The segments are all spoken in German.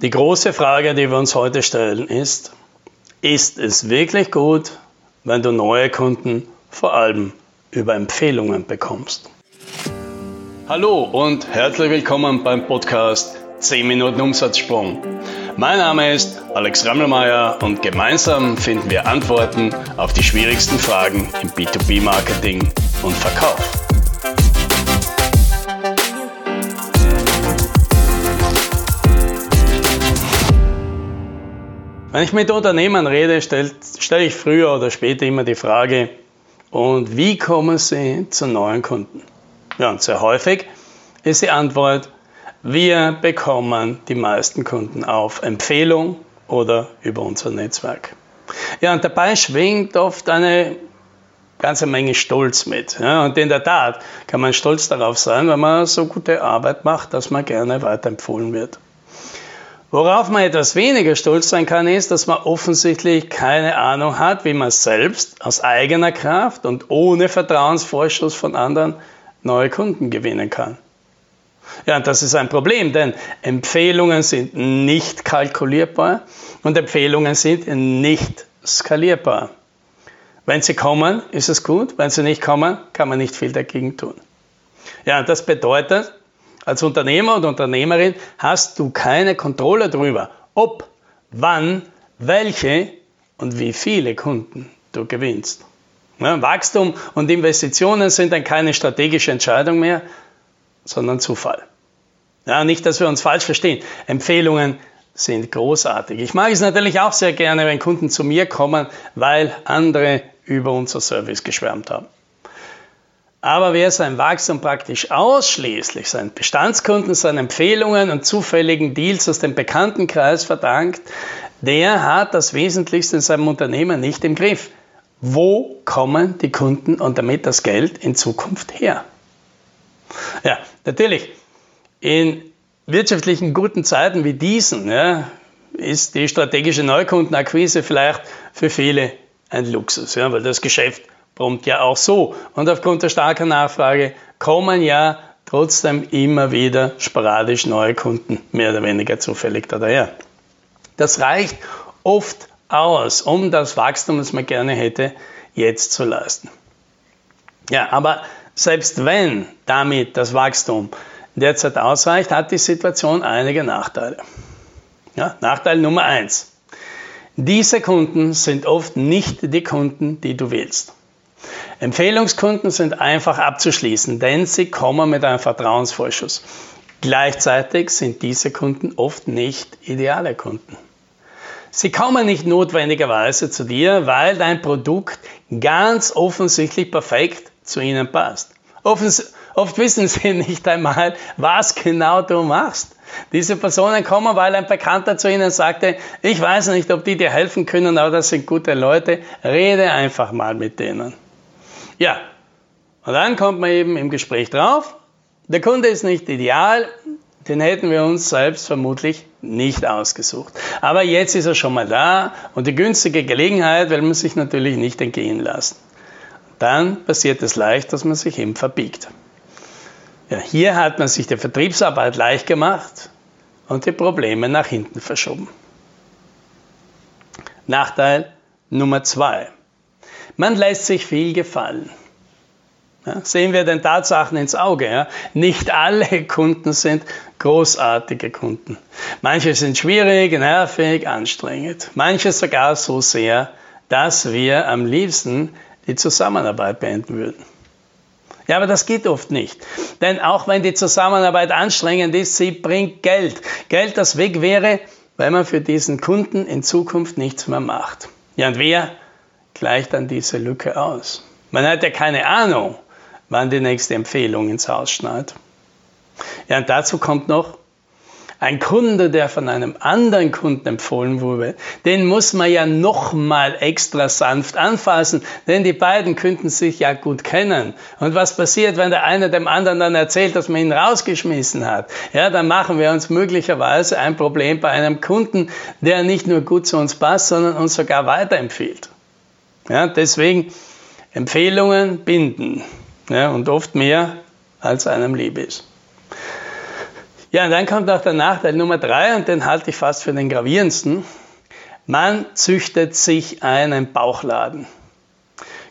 Die große Frage, die wir uns heute stellen, ist, ist es wirklich gut, wenn du neue Kunden vor allem über Empfehlungen bekommst? Hallo und herzlich willkommen beim Podcast 10 Minuten Umsatzsprung. Mein Name ist Alex Rammelmeier und gemeinsam finden wir Antworten auf die schwierigsten Fragen im B2B-Marketing und Verkauf. Wenn ich mit Unternehmern rede, stelle stell ich früher oder später immer die Frage, und wie kommen sie zu neuen Kunden? Ja, und sehr häufig ist die Antwort, wir bekommen die meisten Kunden auf Empfehlung oder über unser Netzwerk. Ja, und dabei schwingt oft eine ganze Menge Stolz mit. Ja, und in der Tat kann man stolz darauf sein, wenn man so gute Arbeit macht, dass man gerne weiterempfohlen wird. Worauf man etwas weniger stolz sein kann, ist, dass man offensichtlich keine Ahnung hat, wie man selbst aus eigener Kraft und ohne Vertrauensvorschuss von anderen neue Kunden gewinnen kann. Ja, und das ist ein Problem, denn Empfehlungen sind nicht kalkulierbar und Empfehlungen sind nicht skalierbar. Wenn sie kommen, ist es gut, wenn sie nicht kommen, kann man nicht viel dagegen tun. Ja, das bedeutet, als Unternehmer und Unternehmerin hast du keine Kontrolle darüber, ob, wann, welche und wie viele Kunden du gewinnst. Ja, Wachstum und Investitionen sind dann keine strategische Entscheidung mehr, sondern Zufall. Ja, nicht, dass wir uns falsch verstehen. Empfehlungen sind großartig. Ich mag es natürlich auch sehr gerne, wenn Kunden zu mir kommen, weil andere über unser Service geschwärmt haben. Aber wer sein Wachstum praktisch ausschließlich seinen Bestandskunden, seinen Empfehlungen und zufälligen Deals aus dem Bekanntenkreis verdankt, der hat das Wesentlichste in seinem Unternehmen nicht im Griff. Wo kommen die Kunden und damit das Geld in Zukunft her? Ja, natürlich, in wirtschaftlichen guten Zeiten wie diesen ja, ist die strategische Neukundenakquise vielleicht für viele ein Luxus, ja, weil das Geschäft brummt ja auch so. Und aufgrund der starken Nachfrage kommen ja trotzdem immer wieder sporadisch neue Kunden, mehr oder weniger zufällig daher. Das reicht oft aus, um das Wachstum, das man gerne hätte, jetzt zu leisten. Ja, aber selbst wenn damit das Wachstum derzeit ausreicht, hat die Situation einige Nachteile. Ja, Nachteil Nummer eins. Diese Kunden sind oft nicht die Kunden, die du willst. Empfehlungskunden sind einfach abzuschließen, denn sie kommen mit einem Vertrauensvorschuss. Gleichzeitig sind diese Kunden oft nicht ideale Kunden. Sie kommen nicht notwendigerweise zu dir, weil dein Produkt ganz offensichtlich perfekt zu ihnen passt. Offens oft wissen sie nicht einmal, was genau du machst. Diese Personen kommen, weil ein Bekannter zu ihnen sagte, ich weiß nicht, ob die dir helfen können, aber das sind gute Leute, rede einfach mal mit denen. Ja, und dann kommt man eben im Gespräch drauf, der Kunde ist nicht ideal, den hätten wir uns selbst vermutlich nicht ausgesucht. Aber jetzt ist er schon mal da und die günstige Gelegenheit will man sich natürlich nicht entgehen lassen. Dann passiert es leicht, dass man sich eben verbiegt. Ja, hier hat man sich die Vertriebsarbeit leicht gemacht und die Probleme nach hinten verschoben. Nachteil Nummer zwei. Man lässt sich viel gefallen. Ja, sehen wir den Tatsachen ins Auge. Ja? Nicht alle Kunden sind großartige Kunden. Manche sind schwierig, nervig, anstrengend. Manche sogar so sehr, dass wir am liebsten die Zusammenarbeit beenden würden. Ja, aber das geht oft nicht. Denn auch wenn die Zusammenarbeit anstrengend ist, sie bringt Geld. Geld, das weg wäre, weil man für diesen Kunden in Zukunft nichts mehr macht. Ja, und wer gleicht dann diese Lücke aus. Man hat ja keine Ahnung, wann die nächste Empfehlung ins Haus schneit. Ja, und dazu kommt noch, ein Kunde, der von einem anderen Kunden empfohlen wurde, den muss man ja nochmal extra sanft anfassen, denn die beiden könnten sich ja gut kennen. Und was passiert, wenn der eine dem anderen dann erzählt, dass man ihn rausgeschmissen hat? Ja, dann machen wir uns möglicherweise ein Problem bei einem Kunden, der nicht nur gut zu uns passt, sondern uns sogar weiterempfiehlt. Ja, deswegen Empfehlungen binden ja, und oft mehr als einem lieb ist. Ja, und dann kommt noch der Nachteil Nummer drei und den halte ich fast für den gravierendsten. Man züchtet sich einen Bauchladen.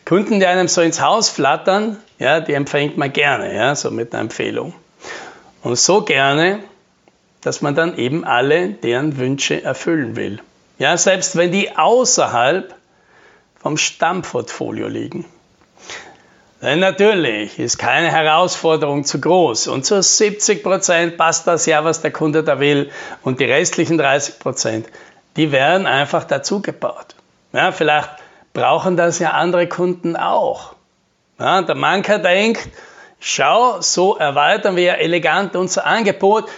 Kunden, die einem so ins Haus flattern, ja, die empfängt man gerne, ja, so mit einer Empfehlung. Und so gerne, dass man dann eben alle deren Wünsche erfüllen will. Ja, selbst wenn die außerhalb vom Stammportfolio liegen. Denn natürlich ist keine Herausforderung zu groß und zu 70 Prozent passt das ja, was der Kunde da will und die restlichen 30 Prozent, die werden einfach dazu gebaut. Ja, vielleicht brauchen das ja andere Kunden auch. Ja, der Manker denkt, schau, so erweitern wir elegant unser Angebot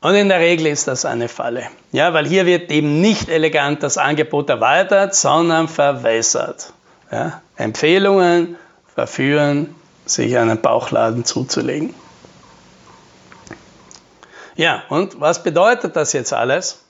und in der Regel ist das eine Falle. Ja, weil hier wird eben nicht elegant das Angebot erweitert, sondern verwässert. Ja, Empfehlungen, verführen, sich einen Bauchladen zuzulegen. Ja, und was bedeutet das jetzt alles?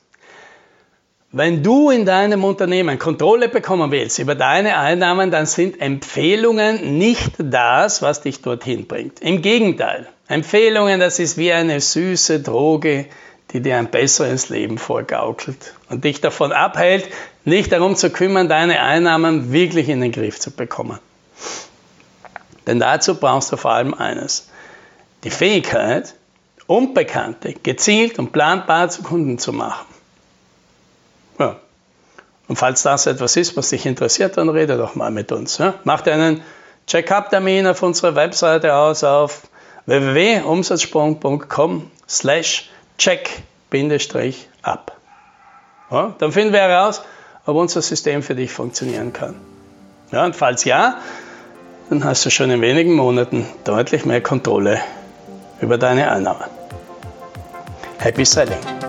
Wenn du in deinem Unternehmen Kontrolle bekommen willst über deine Einnahmen, dann sind Empfehlungen nicht das, was dich dorthin bringt. Im Gegenteil, Empfehlungen, das ist wie eine süße Droge, die dir ein besseres Leben vorgaukelt und dich davon abhält, nicht darum zu kümmern, deine Einnahmen wirklich in den Griff zu bekommen. Denn dazu brauchst du vor allem eines. Die Fähigkeit, Unbekannte gezielt und planbar zu Kunden zu machen. Ja. Und falls das etwas ist, was dich interessiert, dann rede doch mal mit uns. Ja? Mach dir einen Check-up-Termin auf unserer Webseite aus auf www.umsatzsprung.com slash check-up. Ja, dann finden wir heraus, ob unser System für dich funktionieren kann. Ja, und falls ja, dann hast du schon in wenigen Monaten deutlich mehr Kontrolle über deine Einnahmen. Happy Selling!